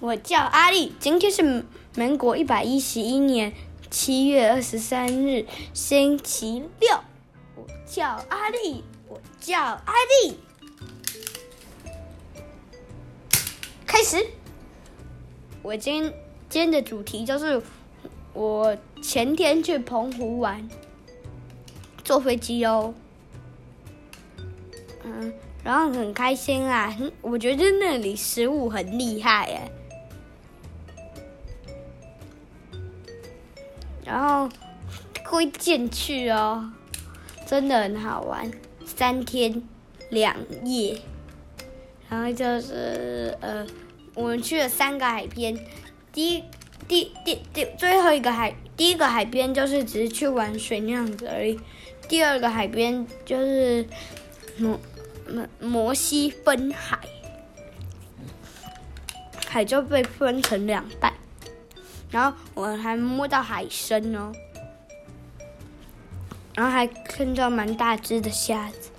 我叫阿力，今天是民国一百一十一年七月二十三日，星期六。我叫阿力，我叫阿力。开始，我今天今天的主题就是我前天去澎湖玩，坐飞机哦。嗯，然后很开心啊，我觉得那里食物很厉害耶。然后推荐去哦，真的很好玩，三天两夜。然后就是呃，我们去了三个海边，第一、第、第、第最后一个海，第一个海边就是只是去玩水那样子而已。第二个海边就是摩摩摩西分海，海就被分成两半。然后我还摸到海参哦，然后还看到蛮大只的虾子，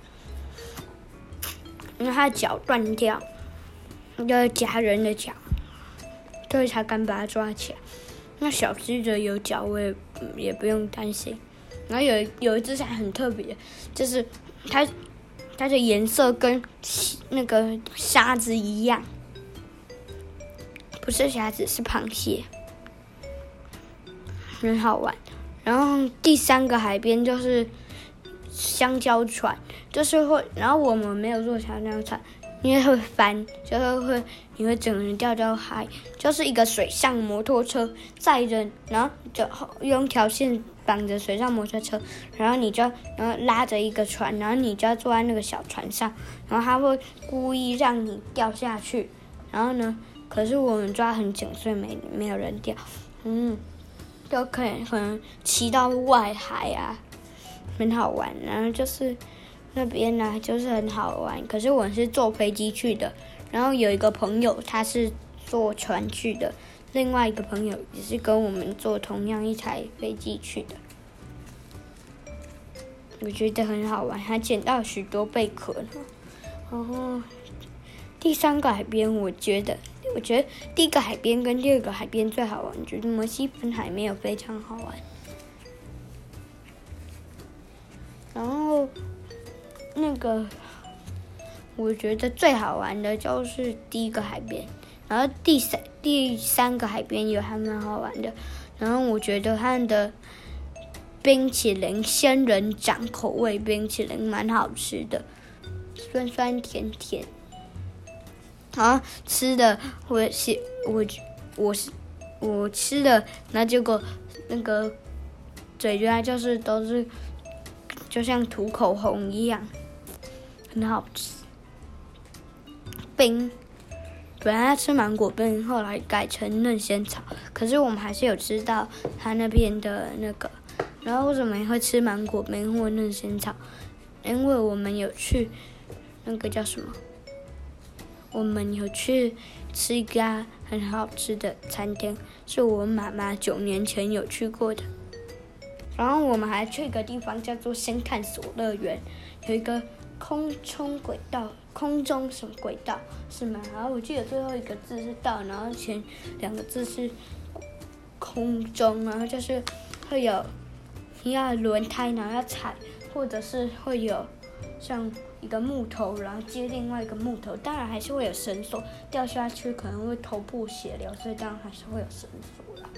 因为它脚断掉，要夹人的脚，所以才敢把它抓起来。那小只的有脚，我也也不用担心。然后有有一只还很特别，就是它它的颜色跟那个虾子一样，不是虾子，是螃蟹。很好玩，然后第三个海边就是香蕉船，就是会，然后我们没有坐香蕉船，因为会翻，就是会你会整个人掉到海，就是一个水上摩托车载着，然后就用条线绑着水上摩托车，然后你就然后拉着一个船，然后你就要坐在那个小船上，然后他会故意让你掉下去，然后呢，可是我们抓很紧，所以没没有人掉，嗯。都可以，可能骑到外海啊，很好玩。然后就是那边呢、就是很好玩。可是我是坐飞机去的，然后有一个朋友他是坐船去的，另外一个朋友也是跟我们坐同样一台飞机去的。我觉得很好玩，还捡到许多贝壳呢。然后第三个海边，我觉得。我觉得第一个海边跟第二个海边最好玩，我觉得摩西分海没有非常好玩。然后那个我觉得最好玩的就是第一个海边，然后第三第三个海边也还蛮好玩的。然后我觉得它的冰淇淋仙人掌口味冰淇淋蛮好吃的，酸酸甜甜。啊，吃的我是我我是我吃的，那结果那个嘴原来就是都是就像涂口红一样，很好吃。冰，本来要吃芒果冰，后来改成嫩仙草，可是我们还是有吃到他那边的那个。然后为什么会吃芒果冰或嫩仙草？因为我们有去那个叫什么？我们有去吃一家很好吃的餐厅，是我妈妈九年前有去过的。然后我们还去一个地方叫做“新探索乐园”，有一个空中轨道，空中什么轨道是吗？然后我记得最后一个字是“道”，然后前两个字是“空中”，然后就是会有你要轮胎，然后要踩，或者是会有像。一个木头，然后接另外一个木头，当然还是会有绳索，掉下去可能会头破血流，所以当然还是会有绳索啦，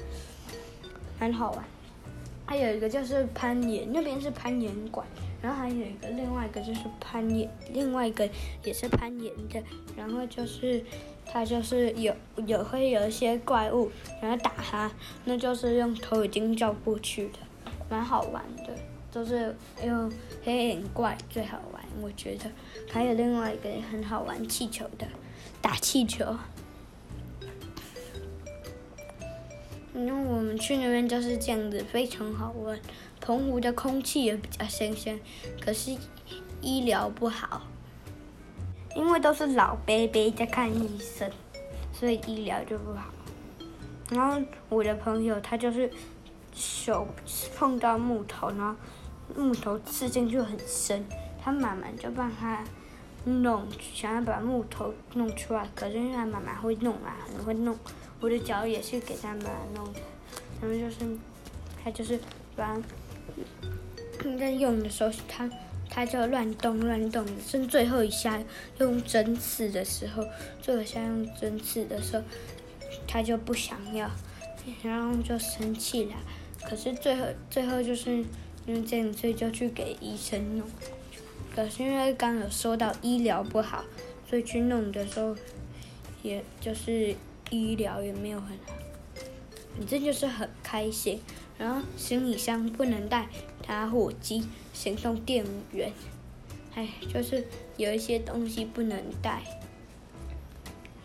很好玩。还有一个就是攀岩，那边是攀岩馆，然后还有一个另外一个就是攀岩，另外一个也是攀岩的，然后就是它就是有有会有一些怪物，然后打它，那就是用头已经叫过去的，蛮好玩的。就是用黑眼怪最好玩，我觉得。还有另外一个很好玩，气球的，打气球。因为我们去那边就是这样子，非常好玩。澎湖的空气也比较新鲜，可是医疗不好，因为都是老伯伯在看医生，所以医疗就不好。然后我的朋友他就是手碰到木头，然后。木头刺进去很深，他妈妈就帮他弄，想要把木头弄出来，可是因为他妈妈会弄啊，很会弄。我的脚也是给他妈妈弄的，然后就是他就是把在用的时候，他他就乱动乱动，剩最后一下用针刺的时候，最后一下用针刺的时候，他就不想要，然后就生气了。可是最后最后就是因为这样，所以就去给医生弄。可是因为刚有说到医疗不好，所以去弄的时候，也就是医疗也没有很好。反正就是很开心，然后行李箱不能带打火机、行动电源，哎，就是有一些东西不能带。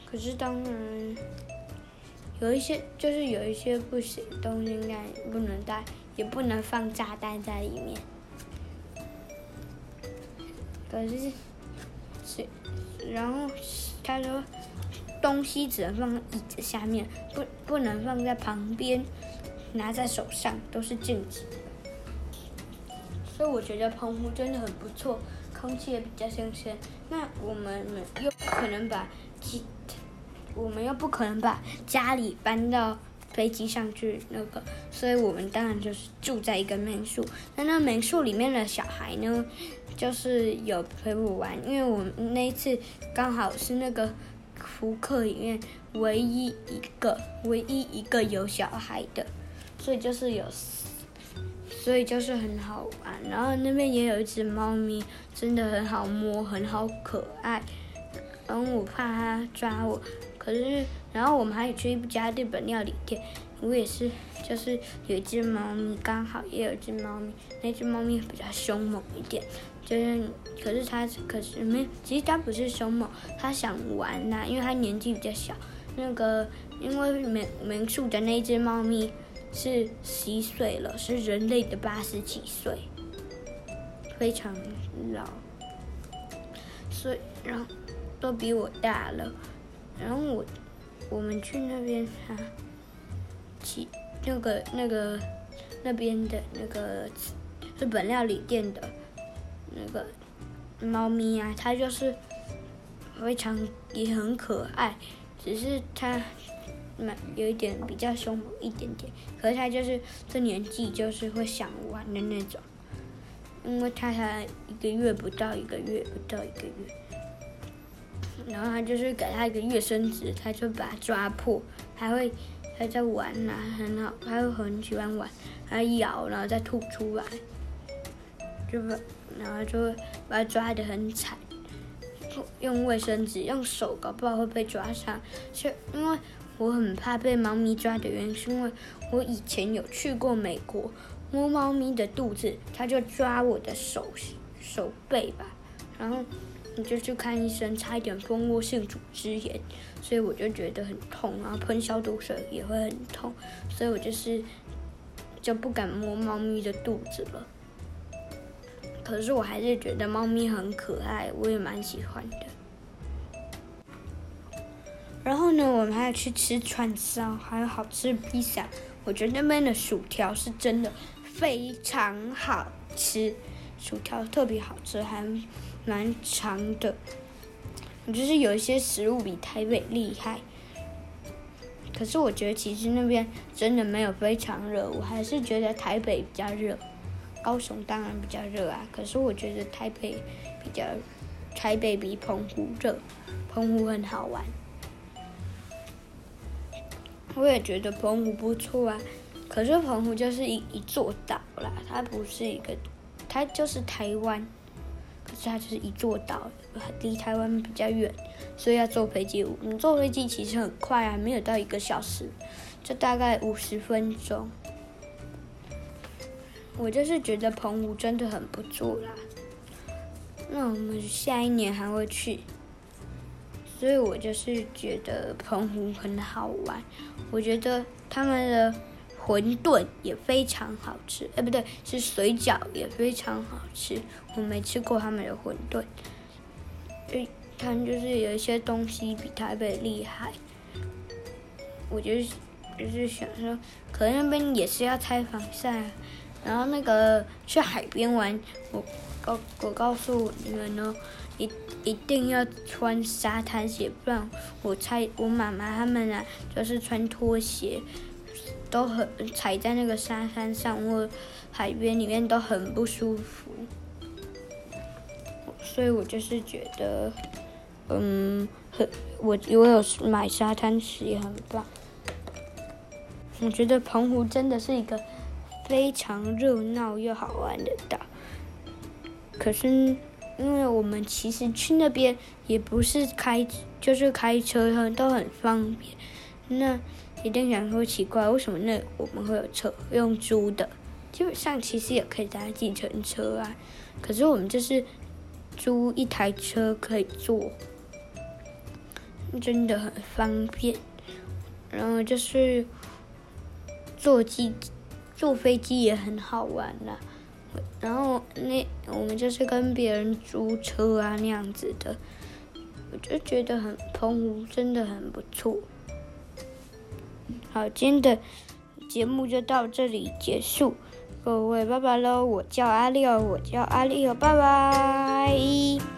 可是当然有一些，就是有一些不行东西应该不能带，也不能放炸弹在里面。可是，是，然后他说，东西只能放在椅子下面，不不能放在旁边，拿在手上都是禁止。所以我觉得澎湖真的很不错，空气也比较新鲜。那我们又不可能把机，我们又不可能把家里搬到飞机上去那个，所以我们当然就是住在一个民宿。那那民宿里面的小孩呢？就是有陪我玩，因为我那一次刚好是那个福客里面唯一一个、唯一一个有小孩的，所以就是有，所以就是很好玩。然后那边也有一只猫咪，真的很好摸，很好可爱。然后我怕它抓我，可是然后我们还有去一家日本料理店，我也是，就是有一只猫咪，刚好也有一只猫咪，那只猫咪比较凶猛一点。就是，可是他，可是没，其实他不是凶猛，他想玩呐、因为他年纪比较小。那个，因为民民宿的那只猫咪是稀岁了，是人类的八十几岁，非常老，所以然后都比我大了。然后我我们去那边啊，去那个那个那边的那个日本料理店的。那个猫咪啊，它就是非常也很可爱，只是它蛮有一点比较凶猛一点点。可是它就是这年纪就是会想玩的那种，因为它才一个月不到，一个月不到一个月，然后它就是给它一个月生纸，它就把它抓破，还会还在玩呐、很好，它会很喜欢玩，还咬，然后再吐出来，就不。然后就会把它抓得很惨，用卫生纸，用手搞不好会被抓伤。就因为我很怕被猫咪抓的原因，是因为我以前有去过美国，摸猫咪的肚子，它就抓我的手手背吧，然后你就去看医生，差一点蜂窝性组织炎，所以我就觉得很痛，然后喷消毒水也会很痛，所以我就是就不敢摸猫咪的肚子了。可是我还是觉得猫咪很可爱，我也蛮喜欢的。然后呢，我们还要去吃串烧，还有好吃的披萨。我觉得那边的薯条是真的非常好吃，薯条特别好吃，还蛮长的。就是有一些食物比台北厉害。可是我觉得其实那边真的没有非常热，我还是觉得台北比较热。高雄当然比较热啊，可是我觉得台北比较，台北比澎湖热，澎湖很好玩。我也觉得澎湖不错啊，可是澎湖就是一一座岛啦，它不是一个，它就是台湾，可是它就是一座岛，离台湾比较远，所以要坐飞机。你坐飞机其实很快啊，没有到一个小时，就大概五十分钟。我就是觉得澎湖真的很不错啦，那我们下一年还会去，所以我就是觉得澎湖很好玩。我觉得他们的馄饨也非常好吃，哎，不对，是水饺也非常好吃。我没吃过他们的馄饨，诶，他们就是有一些东西比台北厉害。我就是就是想说，可能那边也是要拆防晒。然后那个去海边玩，我告我告诉你们呢，一一定要穿沙滩鞋，不然我猜我妈妈他们啊，就是穿拖鞋，都很踩在那个沙滩上或海边里面都很不舒服。所以我就是觉得，嗯，很我我有买沙滩鞋，很棒。我觉得澎湖真的是一个非常热闹又好玩的岛。可是，因为我们其实去那边也不是开，就是开车都很方便。那一定想说奇怪，为什么那我们会有车用租的？基本上其实也可以搭计程车啊。可是我们就是租一台车可以坐，真的很方便。然后就是。坐机，坐飞机也很好玩啦。然后那我们就是跟别人租车啊那样子的，我就觉得很澎湖真的很不错。好，今天的节目就到这里结束，各位拜拜喽！我叫阿六，我叫阿六，拜拜。